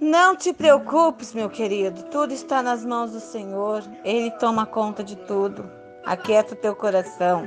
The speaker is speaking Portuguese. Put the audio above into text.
Não te preocupes, meu querido, tudo está nas mãos do Senhor, Ele toma conta de tudo. Aquieta o teu coração.